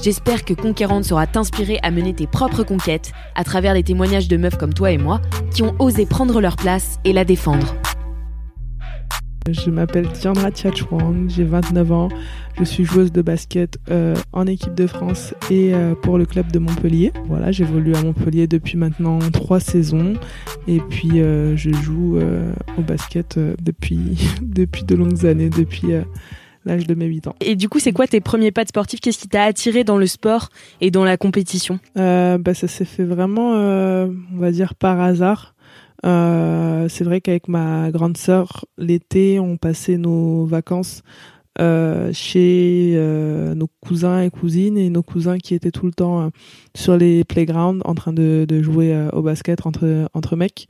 J'espère que Conquérante saura t'inspirer à mener tes propres conquêtes à travers les témoignages de meufs comme toi et moi qui ont osé prendre leur place et la défendre. Je m'appelle Tiandra Tchatchwang, j'ai 29 ans, je suis joueuse de basket euh, en équipe de France et euh, pour le club de Montpellier. Voilà, j'évolue à Montpellier depuis maintenant trois saisons et puis euh, je joue au basket depuis, depuis de longues années, depuis l'âge de mes 8 ans. Et du coup, c'est quoi tes premiers pas de sportif? Qu'est-ce qui t'a attiré dans le sport et dans la compétition? Bah, Ça s'est fait vraiment, on va dire, par hasard. Euh, c'est vrai qu'avec ma grande sœur, l'été, on passait nos vacances euh, chez euh, nos cousins et cousines et nos cousins qui étaient tout le temps euh, sur les playgrounds en train de, de jouer euh, au basket entre entre mecs.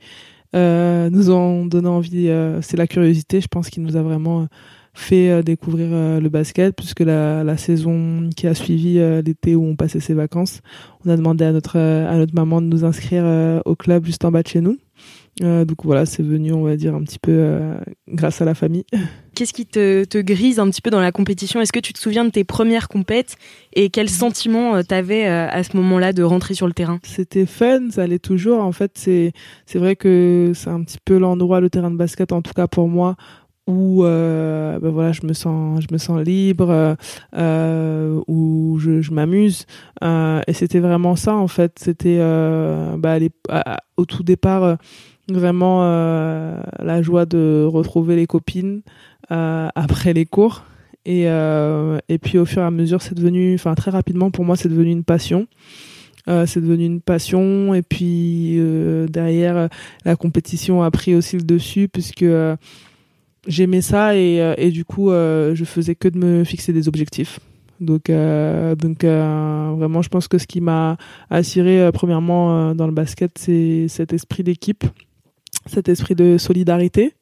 nous ont donné envie. c'est la curiosité, je pense, qui nous a vraiment fait découvrir le basket puisque la, la, saison qui a suivi l'été où on passait ses vacances, on a demandé à notre à notre maman de nous inscrire au club juste en bas de chez nous. Euh, donc voilà, c'est venu, on va dire, un petit peu euh, grâce à la famille. Qu'est-ce qui te, te, grise un petit peu dans la compétition? Est-ce que tu te souviens de tes premières compètes? Et quel sentiment euh, t'avais à ce moment-là de rentrer sur le terrain? C'était fun, ça allait toujours. En fait, c'est c'est vrai que c'est un petit peu l'endroit, le terrain de basket, en tout cas pour moi, où euh, ben voilà je me sens je me sens libre euh, où je, m'amuse. Euh, et c'était vraiment ça en fait. C'était les, au tout départ vraiment la joie de retrouver les copines après les cours. Et et puis au fur et à mesure c'est devenu enfin très rapidement pour moi c'est devenu une passion. C'est devenu une passion. Et puis derrière la compétition a pris aussi le dessus puisque j'aimais ça et, euh, et, du coup euh, je faisais que de me fixer des objectifs. Donc euh, donc vraiment je pense que ce qui m'a attiré premièrement dans le basket c'est cet esprit d'équipe cet esprit de solidarité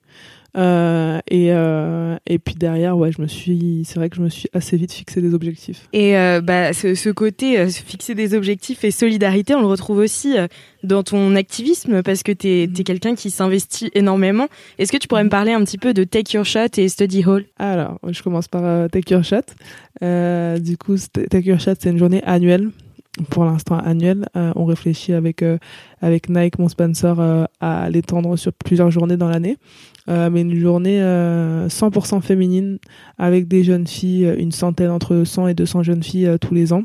euh, et, euh, et puis derrière, ouais, je me suis, c'est vrai que je me suis assez vite fixé des objectifs. Et euh, bah, ce, ce côté fixer des objectifs et solidarité, on le retrouve aussi dans ton activisme parce que tu es, es quelqu'un qui s'investit énormément. Est-ce que tu pourrais me parler un petit peu de Take Your Shot et Study Hall? Alors, je commence par Take Your Shot. du coup, Take Your Shot, c'est une journée annuelle pour l'instant annuelle. Euh, on réfléchit avec avec Nike, mon sponsor, euh, à l'étendre sur plusieurs journées dans l'année. Euh, mais une journée 100% féminine avec des jeunes filles, une centaine entre 100 et 200 jeunes filles tous les ans.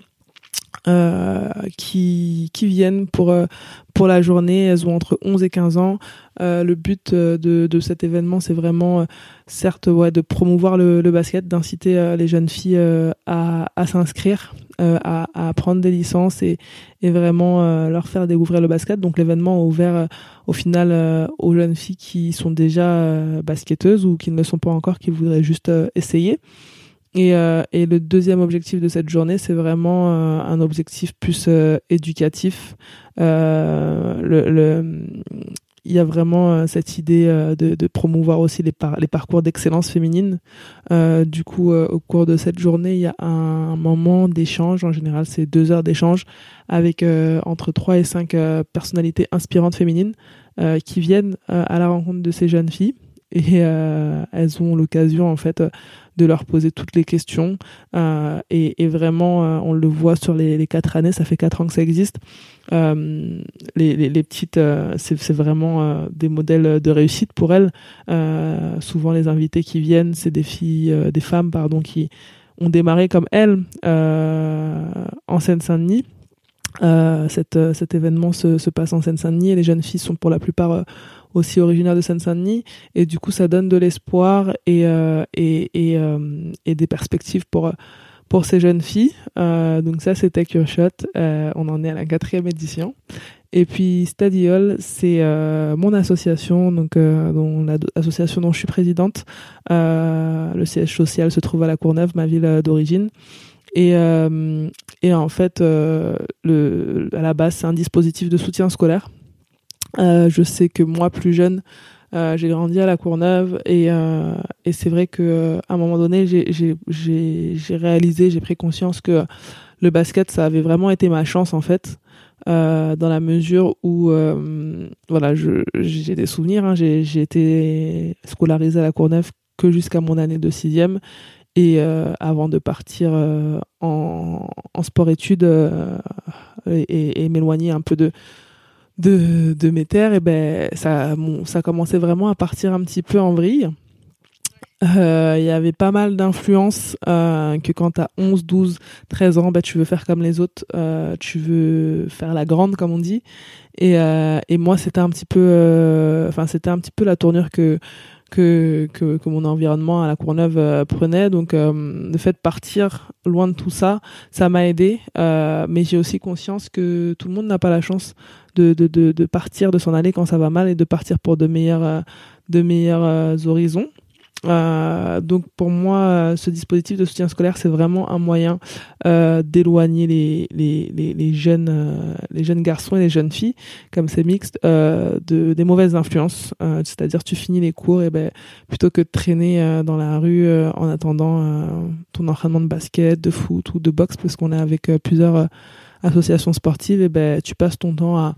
Euh, qui, qui viennent pour, euh, pour la journée. Elles ont entre 11 et 15 ans. Euh, le but de, de cet événement, c'est vraiment, certes, ouais, de promouvoir le, basket, d'inciter les jeunes filles à, s'inscrire, à, à prendre des licences et, et vraiment leur faire découvrir le basket. Donc l'événement est ouvert au final aux jeunes filles qui sont déjà basketteuses ou qui ne le sont pas encore, qui voudraient juste essayer. Et, euh, et, le deuxième objectif de cette journée, c'est vraiment euh, un objectif plus euh, éducatif. Euh, le, il y a vraiment cette idée de, de, promouvoir aussi les, par, les parcours d'excellence féminine. du coup, au cours de cette journée, il y a un, moment d'échange. En général, c'est deux heures d'échange avec entre trois et cinq personnalités inspirantes féminines qui viennent à la rencontre de ces jeunes filles et elles ont l'occasion en fait de leur poser toutes les questions. Euh, et, vraiment, euh, on le voit sur les, quatre années, ça fait quatre ans que ça existe. Euh, les, petites, c'est vraiment des modèles de réussite pour elles. souvent, les invités qui viennent, c'est des filles, des femmes, pardon, qui ont démarré comme elles en Seine-Saint-Denis. Cet événement se, se passe en Seine-Saint-Denis et les jeunes filles sont pour la plupart aussi originaire de Seine-Saint-Denis. Et du coup, ça donne de l'espoir et, euh, et, et, euh, et, des perspectives pour, pour ces jeunes filles. Euh, donc ça, c'était Your Shot. on en est à la quatrième édition. Et puis Study Hall, c'est mon association, donc dont l'association dont je suis présidente. le siège social se trouve à La Courneuve, ma ville d'origine. Et, et en fait, le, à la base, c'est un dispositif de soutien scolaire euh, je sais que moi, plus jeune, euh, j'ai grandi à La Courneuve et, euh, c'est vrai que à un moment donné, j'ai réalisé, j'ai pris conscience que le basket, ça avait vraiment été ma chance en fait, dans la mesure où, voilà, j'ai des souvenirs. Hein, j'ai été scolarisé à La Courneuve que jusqu'à mon année de sixième et avant de partir en, en sport-études et, et m'éloigner un peu de mes terres, et ben ça, ça commençait vraiment à partir un petit peu en vrille. Euh, il y avait pas mal d'influences euh, que quand t'as 11, 12, 13 ans, bah, tu veux faire comme les autres, euh, tu veux faire la grande comme on dit. Et, et moi c'était un petit c'était un petit peu la tournure que que, que, que, mon environnement à la Courneuve prenait. Donc, le fait de partir loin de tout ça, ça m'a aidé. mais j'ai aussi conscience que tout le monde n'a pas la chance de, de, de, de partir, de s'en aller quand ça va mal et de partir pour de meilleurs, euh, de meilleurs euh, horizons. Euh, donc pour moi, ce dispositif de soutien scolaire, c'est vraiment un moyen euh, d'éloigner les, les, les, jeunes, euh, les jeunes garçons et les jeunes filles, comme c'est mixte, euh, de, des mauvaises influences. C'est-à-dire tu finis les cours et ben plutôt que de traîner dans la rue en attendant ton entraînement de basket, de foot ou de boxe, parce qu'on est avec plusieurs association sportive, et ben, tu passes ton temps à,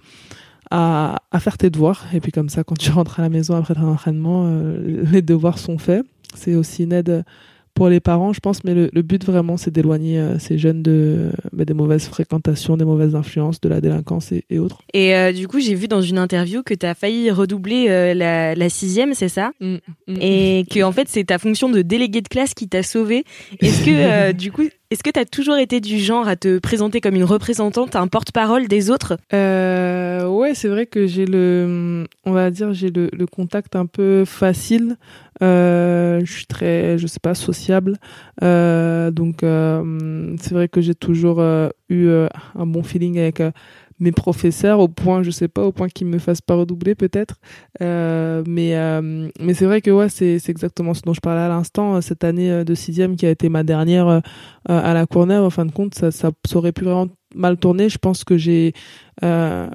à, faire tes devoirs. Et puis comme ça, quand tu rentres à la maison après ton entraînement, euh, les devoirs sont faits. C'est aussi une aide pour les parents, je pense, mais le, le but vraiment, c'est d'éloigner euh, ces jeunes de, bah, des mauvaises fréquentations, des mauvaises influences, de la délinquance et, et autres. Et euh, du coup, j'ai vu dans une interview que tu as failli redoubler euh, la, la, sixième, c'est ça? Mmh, mmh. Et que en fait, c'est ta fonction de délégué de classe qui t'a sauvé. Est-ce que du coup, est-ce que tu as toujours été du genre à te présenter comme une représentante, un porte-parole des autres? Euh, Ouais, c'est vrai que j'ai le, on va dire, j'ai le, le, contact un peu facile. Euh, je suis très, je sais pas, sociable. Euh, donc, euh, c'est vrai que j'ai toujours euh, eu euh, un bon feeling avec mes professeurs au point, je sais pas, au point qu'ils me fassent pas redoubler peut-être. Euh, mais euh, mais c'est vrai que ouais, c'est c'est exactement ce dont je parlais à l'instant. Cette année de sixième qui a été ma dernière euh, à la Courneuve, en fin de compte, ça ça, aurait pu vraiment mal tourner. Je pense que j'ai euh,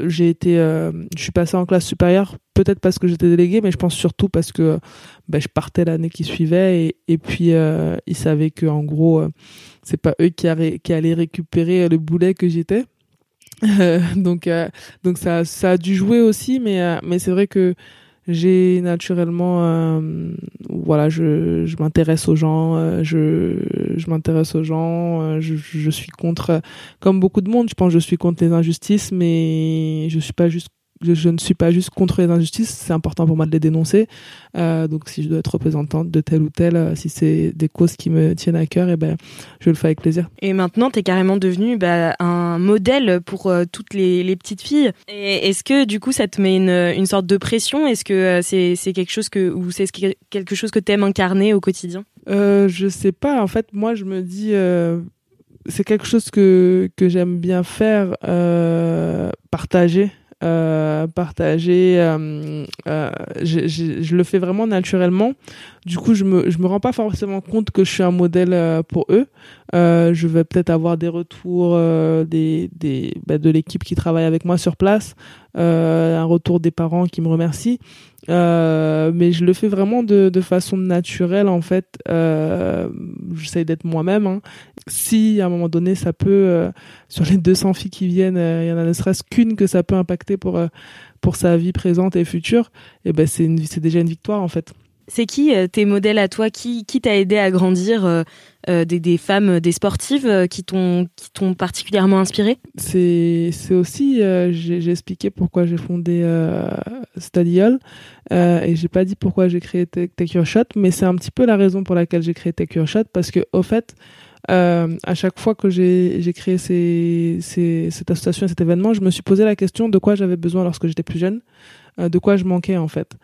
j'ai été, euh, je suis passé en classe supérieure, peut-être parce que j'étais délégué, mais je pense surtout parce que ben, je partais l'année qui suivait et, et puis euh, ils savaient que en gros c'est pas eux qui, qui allaient récupérer le boulet que j'étais. Donc, euh, donc ça, ça a dû jouer aussi, mais, euh, mais c'est vrai que j'ai naturellement, euh, voilà, je, je m'intéresse aux gens, je, je m'intéresse aux gens, je, je suis contre, comme beaucoup de monde, je pense, je suis contre les injustices, mais je suis pas juste je, ne suis pas juste contre les injustices, c'est important pour moi de les dénoncer. Euh, donc si je dois être représentante de telle ou telle, euh, si c'est des causes qui me tiennent à cœur, et eh ben je le fais avec plaisir. Et maintenant, tu es carrément devenu bah, un modèle pour euh, toutes les, les, petites filles. Est-ce que du coup, ça te met une, une sorte de pression? Est-ce que c'est quelque chose que ou c'est quelque chose que tu aimes incarner au quotidien? Je sais pas. En fait, moi, je me dis c'est quelque chose que que j'aime bien faire, euh, partager. Euh, euh, je, je, je, le fais vraiment naturellement. Du coup, je me, je me rends pas forcément compte que je suis un modèle euh, pour eux. Euh, je vais peut-être avoir des retours des, des, bah, de l'équipe qui travaille avec moi sur place, un retour des parents qui me remercient. Euh, mais je le fais vraiment de, de façon naturelle en fait. Euh, J'essaie d'être moi-même. Hein. Si à un moment donné ça peut, euh, sur les 200 filles qui viennent, il y en a ne serait-ce qu'une que ça peut impacter pour pour sa vie présente et future, et eh ben c'est déjà une victoire en fait. C'est qui euh, tes modèles à toi? Qui, qui t'a aidé à grandir euh, euh, des, des, femmes, des sportives qui t'ont particulièrement inspiré? C'est aussi j'ai expliqué pourquoi j'ai fondé Stadiol et j'ai pas dit pourquoi j'ai créé Take Your Shot, mais c'est un petit peu la raison pour laquelle j'ai créé Take Your Shot parce que au fait à chaque fois que j'ai créé cette association et cet événement, je me suis posé la question de quoi j'avais besoin lorsque j'étais plus jeune, de quoi je manquais en fait.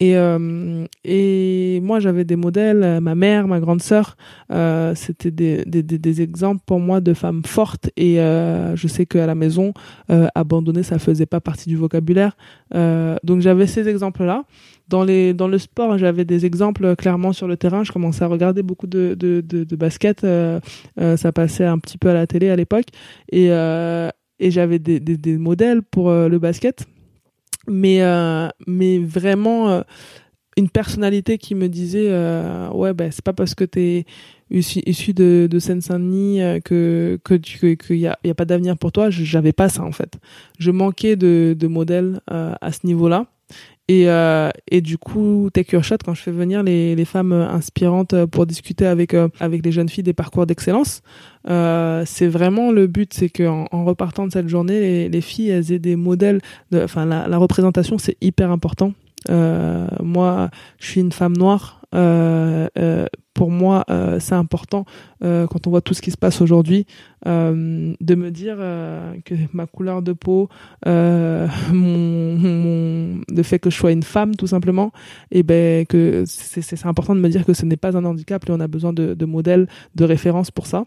Et, euh, et moi, j'avais des modèles, euh, ma mère, ma grande sœur, euh, c'était des, des, des, exemples pour moi de femmes fortes. Et euh, je sais qu'à la maison, euh, abandonner, ça faisait pas partie du vocabulaire. Euh, donc j'avais ces exemples-là. Dans, les, dans le sport, j'avais des exemples clairement sur le terrain. Je commençais à regarder beaucoup de, de, de, de basket. ça passait un petit peu à la télé à l'époque. Et, et j'avais des, des, des modèles pour le basket mais euh, mais vraiment euh, une personnalité qui me disait euh, ouais ben c'est pas parce que t'es issu, issu de, de Seine-Saint-Denis que que tu que, y a y a pas d'avenir pour toi. J'avais pas ça en fait. Je manquais de de modèles à ce niveau-là et, euh, et du coup, Take Your Shot, quand je fais venir les, femmes inspirantes pour discuter avec, avec les jeunes filles des parcours d'excellence, euh, c'est vraiment le but, c'est qu'en en repartant de cette journée, les, les filles, elles aient des modèles. Enfin, la représentation, c'est hyper important. Euh, moi, je suis une femme noire. Euh, euh, pour moi, c'est important quand on voit tout ce qui se passe aujourd'hui de me dire que ma couleur de peau, mon, mon, le fait que je sois une femme, tout simplement, et ben que c'est important de me dire que ce n'est pas un handicap et on a besoin de, de modèles, de références pour ça.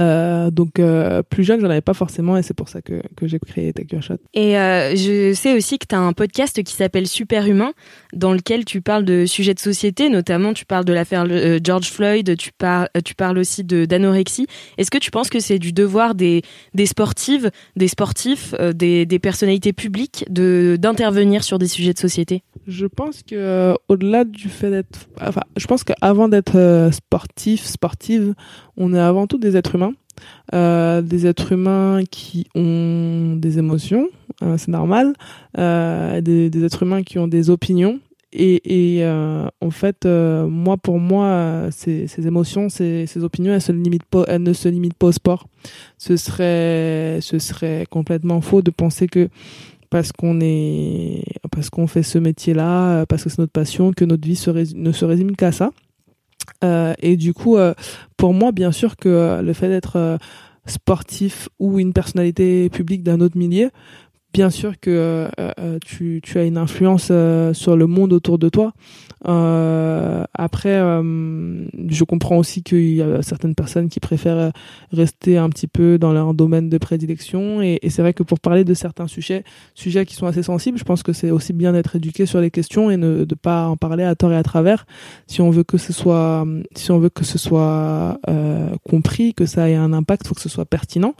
Euh, donc euh, plus jeune, j'en avais pas forcément et c'est pour ça que, que j'ai créé Take Your Shot. Et euh, je sais aussi que tu as un podcast qui s'appelle Super Humain dans lequel tu parles de sujets de société, notamment tu parles de l'affaire George Floyd, tu, parles tu parles aussi d'anorexie. Est-ce que tu penses que c'est du devoir des, des sportives, des sportifs, des, des personnalités publiques de d'intervenir sur des sujets de société? Je pense que au-delà du fait d'être enfin, je pense qu'avant d'être sportif, sportive, on est avant tout des êtres humains. Euh, des êtres humains qui ont des émotions, euh, c'est normal, euh, des, êtres humains qui ont des opinions. Et, en fait, moi, pour moi, ces, émotions, ces, opinions, elles, se limitent pas, elles ne se limitent pas au sport. Ce serait, complètement faux de penser que parce qu'on fait ce métier-là, parce que c'est notre passion, que notre vie ne se résume qu'à ça. Euh, et du coup, euh, pour moi, bien sûr que euh, le fait d'être sportif ou une personnalité publique d'un autre milieu, bien sûr que tu, tu, as une influence sur le monde autour de toi. Euh, après, euh, je comprends aussi qu'il y a certaines personnes qui préfèrent rester un petit peu dans leur domaine de prédilection. Et, c'est vrai que pour parler de certains sujets, sujets qui sont assez sensibles, je pense que c'est aussi bien d'être éduqué sur les questions et ne, pas en parler à tort et à travers. Si on veut que ce soit, si on veut que ce soit euh, compris, que ça ait un impact, faut que ce soit pertinent.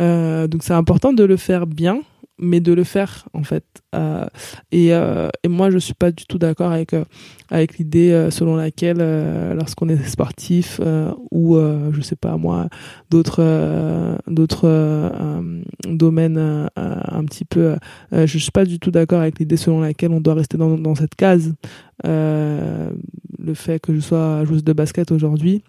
Euh, donc c'est important de le faire bien mais de le faire en fait euh, et, euh, et moi je suis pas du tout d'accord avec euh, avec l'idée euh, selon laquelle euh, lorsqu'on est sportif euh, ou je sais pas moi d'autres d'autres domaines un petit peu je suis pas du tout d'accord avec l'idée selon laquelle on doit rester dans dans cette case le fait que je sois joueuse de basket aujourd'hui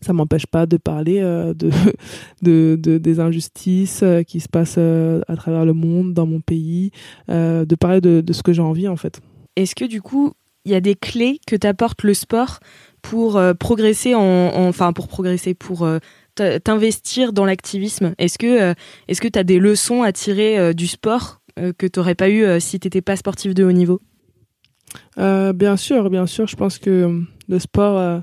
ça m'empêche pas de parler euh, de, de, de, des injustices euh, qui se passent euh, à travers le monde, dans mon pays, de parler de, de ce que j'ai envie en fait. Est-ce que du coup, il y a des clés que t'apporte le sport pour progresser en, en, enfin pour progresser, pour t'investir dans l'activisme? Est-ce que est-ce que t'as des leçons à tirer du sport que t'aurais pas eu si t'étais pas sportif de haut niveau? Bien sûr, bien sûr. Je pense que le sport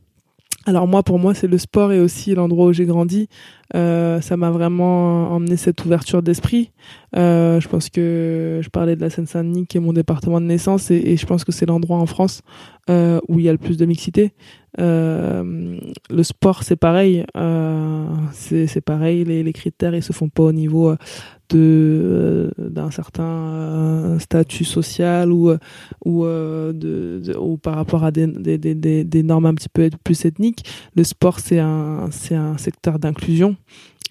Alors moi, pour moi, c'est le sport et aussi l'endroit où j'ai grandi. Euh, ça m'a vraiment emmené cette ouverture d'esprit. Euh, je pense que je parlais de la Seine-Saint-Denis, qui est mon département de naissance, et, et je pense que c'est l'endroit en France euh, où il y a le plus de mixité. Euh, le sport, c'est pareil. Euh, c'est pareil. Les, les, critères, ils se font pas au niveau de d'un certain statut social ou de, ou par rapport à des, des, des, des normes un petit peu plus ethniques. Le sport, c'est un c'est un secteur d'inclusion.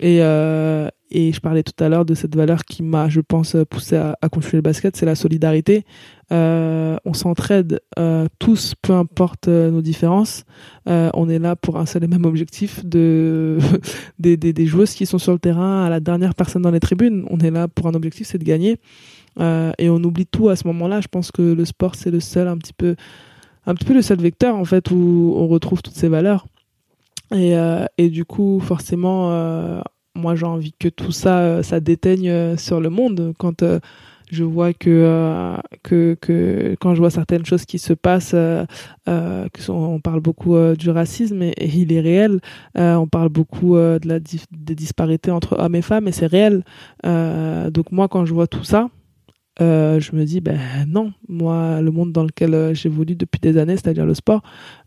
Et, euh, et je parlais tout à l'heure de cette valeur qui m'a, je pense, poussé à, à continuer le basket, c'est la solidarité. Euh, on s'entraide euh, tous, peu importe euh, nos différences. Euh, on est là pour un seul et même objectif de des, des, des, joueuses qui sont sur le terrain à la dernière personne dans les tribunes. On est là pour un objectif, c'est de gagner. Euh, et on oublie tout à ce moment-là. Je pense que le sport, c'est le seul un petit peu, un petit peu le seul vecteur en fait où on retrouve toutes ces valeurs. Et, euh, et du coup, forcément, euh, moi j'ai envie que tout ça, euh, ça déteigne sur le monde. Quand je vois que, que, que quand je vois certaines choses qui se passent, euh, sont, on parle beaucoup du racisme et, et, il est réel. on parle beaucoup de la des disparités entre hommes et femmes et c'est réel. donc moi, quand je vois tout ça, euh, je me dis ben non moi le monde dans lequel euh, j'évolue depuis des années c'est-à-dire le sport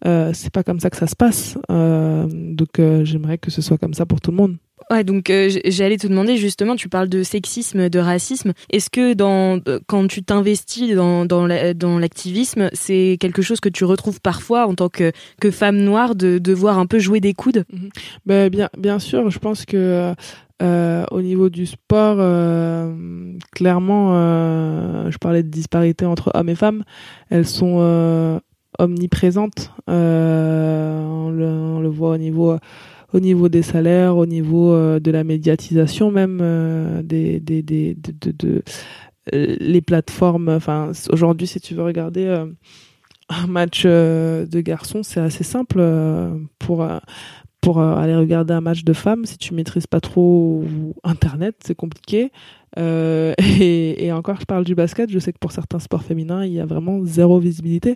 euh, c'est pas comme ça que ça se passe euh, donc euh, j'aimerais que ce soit comme ça pour tout le monde Ouais, donc euh, j'allais te demander justement, tu parles de sexisme, de racisme. Est-ce que dans quand tu t'investis dans l'activisme, c'est quelque chose que tu retrouves parfois en tant que femme noire de devoir un peu jouer des coudes? Mmh. bien sûr, je pense que euh, au niveau du sport, euh, clairement, euh, je parlais de disparité entre hommes et femmes. Elles sont euh, omniprésentes. Euh, on, le, voit au niveau, au niveau des salaires, au niveau de la médiatisation même des, des, des, de, de, de les plateformes. Enfin, aujourd'hui, si tu veux regarder un match de garçons, c'est assez simple pour pour euh, aller regarder un match de femmes, si tu maîtrises pas trop Internet, c'est compliqué. Euh, et, encore, je parle du basket. Je sais que pour certains sports féminins, il y a vraiment zéro visibilité.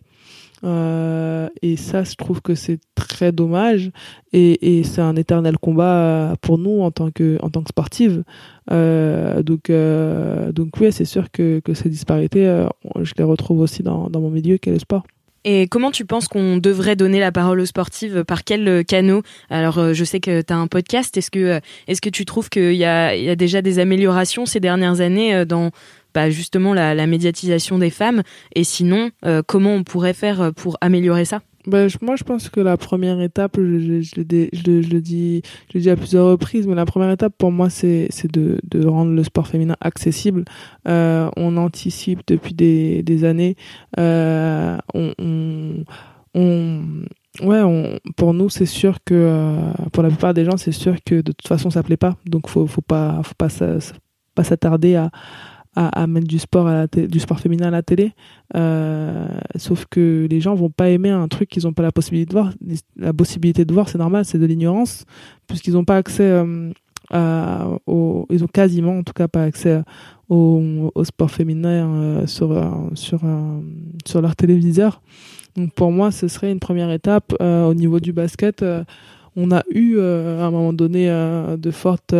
Euh, et ça, je trouve que c'est très dommage. Et, c'est un éternel combat pour nous en tant que en. Euh, donc euh, donc oui, c'est sûr que ces disparités, euh, je les retrouve aussi dans mon milieu, qui est le sport. Et comment tu penses qu'on devrait donner la parole aux sportives? Par quel euh, canot Alors, euh, je sais que tu as un podcast. Est-ce que, euh, tu trouves qu'il y y a déjà des améliorations ces dernières années dans bah, justement la, médiatisation des femmes Et sinon, euh, comment on pourrait faire pour améliorer ça? Je, moi, je pense que la première étape, je, le, dis, je le dis à plusieurs reprises, mais la première étape pour moi, c'est, de, de rendre le sport féminin accessible. Euh, on anticipe depuis des, années. Euh, on, ouais, pour nous, c'est sûr que euh, pour la plupart des gens, c'est sûr que de toute façon, ça plaît pas. Donc, faut, faut pas, faut pas, pas s'attarder à à, à mettre du sport, à la du sport féminin à la télé. Euh, sauf que les gens vont pas aimer un truc qu'ils n'ont pas la possibilité de voir. La possibilité de voir, c'est normal, c'est de l'ignorance, puisqu'ils n'ont pas accès euh, au, ils ont quasiment, en tout cas, pas accès au, au sport féminin euh, sur euh, sur euh, sur leur téléviseur. Donc pour moi, ce serait une première étape euh, au niveau du basket. on a eu à un moment donné de fortes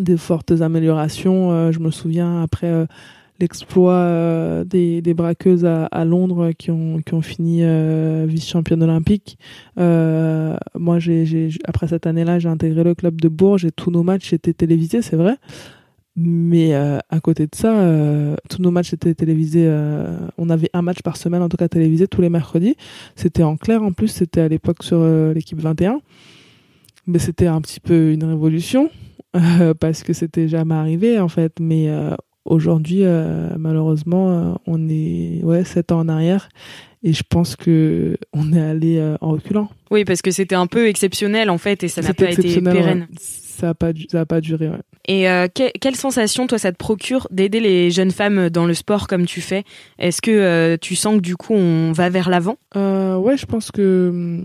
des fortes améliorations. Euh, je me souviens après euh, l'exploit euh, des, des braqueuses à, à, Londres qui ont, qui ont fini euh, vice-championne olympique. Euh, moi, j'ai, après cette année-là, j'ai intégré le club de Bourges et tous nos matchs étaient télévisés, c'est vrai. Mais à côté de ça, tous nos matchs étaient télévisés. on avait un match par semaine, en tout cas télévisé, tous les mercredis. C'était en clair en plus, c'était à l'époque sur l'équipe 21. Mais c'était un petit peu une révolution euh, parce que c'était jamais arrivé en fait. Mais euh, aujourd'hui, euh, malheureusement, on est ouais sept ans en arrière et je pense que on est allé euh, en reculant. Oui, parce que c'était un peu exceptionnel en fait et ça n'a pas été pérenne. Ouais ça a pas, ça a pas duré. Ouais. Et euh, quelle sensation, toi, ça te procure d'aider les jeunes femmes dans le sport comme tu fais? Est-ce que euh, tu sens que du coup, on va vers l'avant? Euh, Ouais, je pense que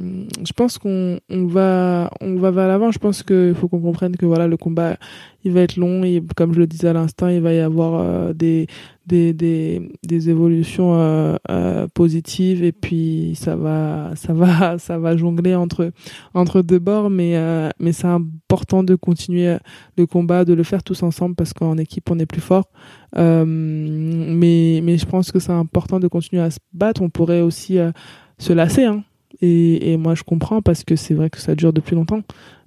je pense qu'on on va on va vers l'avant. Je pense qu'il faut qu'on comprenne que voilà, le combat il va être long et comme je le disais à l'instant, il va y avoir des, des, des, des évolutions euh, euh, positives et puis ça va ça va ça va jongler entre entre deux bords mais mais c'est important de continuer le combat de le faire tous ensemble parce qu'en équipe on est plus fort mais mais je pense que c'est important de continuer à se battre on pourrait aussi se lasser hein. Et, et moi je comprends parce que c'est vrai que ça dure depuis longtemps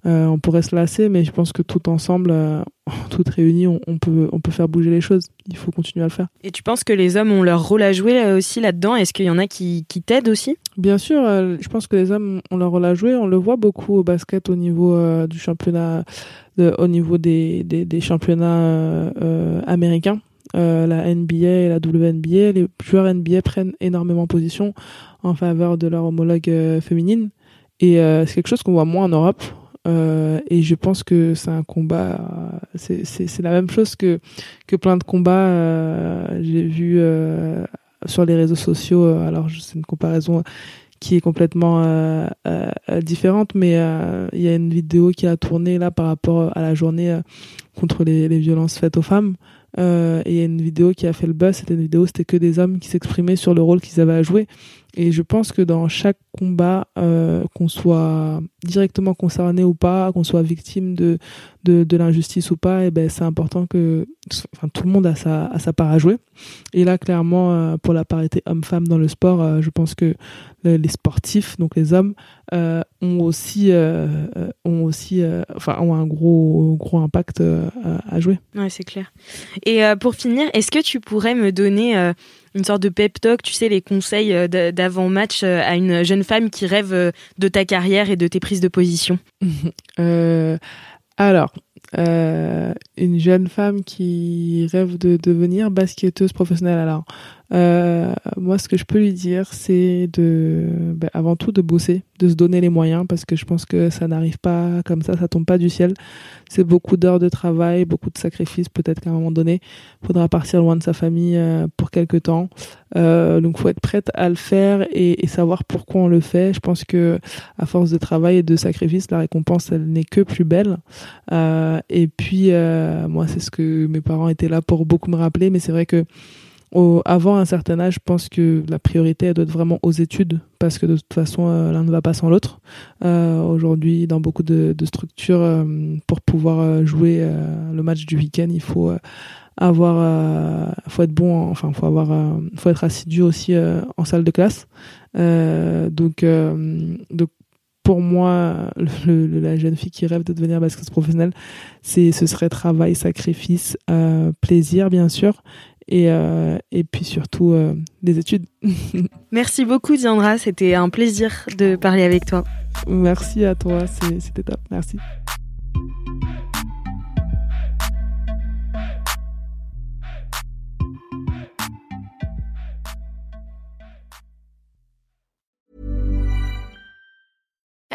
euh, on pourrait se lasser, mais je pense que tout ensemble, euh, toutes réunies, on, peut, on peut faire bouger les choses. Il faut continuer à le faire. Et tu penses que les hommes ont leur rôle à jouer euh, aussi là-dedans? Est-ce qu'il y en a qui, qui t'aident aussi? Bien sûr, je pense que les hommes ont leur rôle à jouer. On le voit beaucoup au basket au niveau du championnat, au niveau des, des, des championnats américains. La NBA et la WNBA, les joueurs NBA prennent énormément position en faveur de leur homologue féminine. Et c'est quelque chose qu'on voit moins en Europe. Euh, et je pense que c'est un combat, c'est, la même chose que, que plein de combats. Euh, j'ai vu euh, sur les réseaux sociaux, euh, alors c'est une comparaison qui est complètement euh, différente, mais il y a une vidéo qui a tourné là par rapport à la journée contre les, les violences faites aux femmes. Et y a une vidéo qui a fait le buzz, c'était une vidéo, c'était que des hommes qui s'exprimaient sur le rôle qu'ils avaient à jouer. Et je pense que dans chaque combat, euh, qu'on soit directement concerné ou pas, qu'on soit victime de, de, l'injustice ou pas, eh ben c'est important que enfin, tout le monde a sa, a sa part à jouer. Et là, clairement, euh, pour la parité homme-femme dans le sport, euh, je pense que les sportifs, donc les hommes, ont aussi, ont aussi, enfin, ont un gros, gros impact à jouer. Ouais, c'est clair. Et pour finir, est-ce que tu pourrais me donner une sorte de pep talk, tu sais, les conseils euh, d'avant-match euh, à une jeune femme qui rêve euh, de ta carrière et de tes prises de position. Alors, euh, une jeune femme qui rêve de devenir basketteuse professionnelle. Alors, euh, moi, ce que je peux lui dire, c'est de, ben, avant tout, de bosser, de se donner les moyens, parce que je pense que ça n'arrive pas comme ça, ça tombe pas du ciel. C'est beaucoup d'heures de travail, beaucoup de sacrifices. Peut-être qu'à un moment donné, faudra partir loin de sa famille euh, pour quelque temps. Euh, donc, faut être prête à le faire et, et, savoir pourquoi on le fait. Je pense que à force de travail et de sacrifices, la récompense, elle n'est que plus belle. Euh, et puis, euh, moi, c'est ce que mes parents étaient là pour beaucoup me rappeler, mais c'est vrai que avant un certain âge, je pense que la priorité elle doit être vraiment aux études parce que de toute façon euh, l'un ne va pas sans l'autre. Euh, Aujourd'hui, dans beaucoup de, structures, pour pouvoir jouer le match du week-end, il faut avoir, faut être bon, enfin faut avoir, faut être assidu aussi en salle de classe. donc, donc pour moi, le, le, la jeune fille qui rêve de devenir basket professionnelle, c'est ce serait travail, sacrifice, euh, plaisir bien sûr, et, euh, et puis surtout euh, des études. Merci beaucoup Diandra, c'était un plaisir de parler avec toi. Merci à toi, c'était top, merci.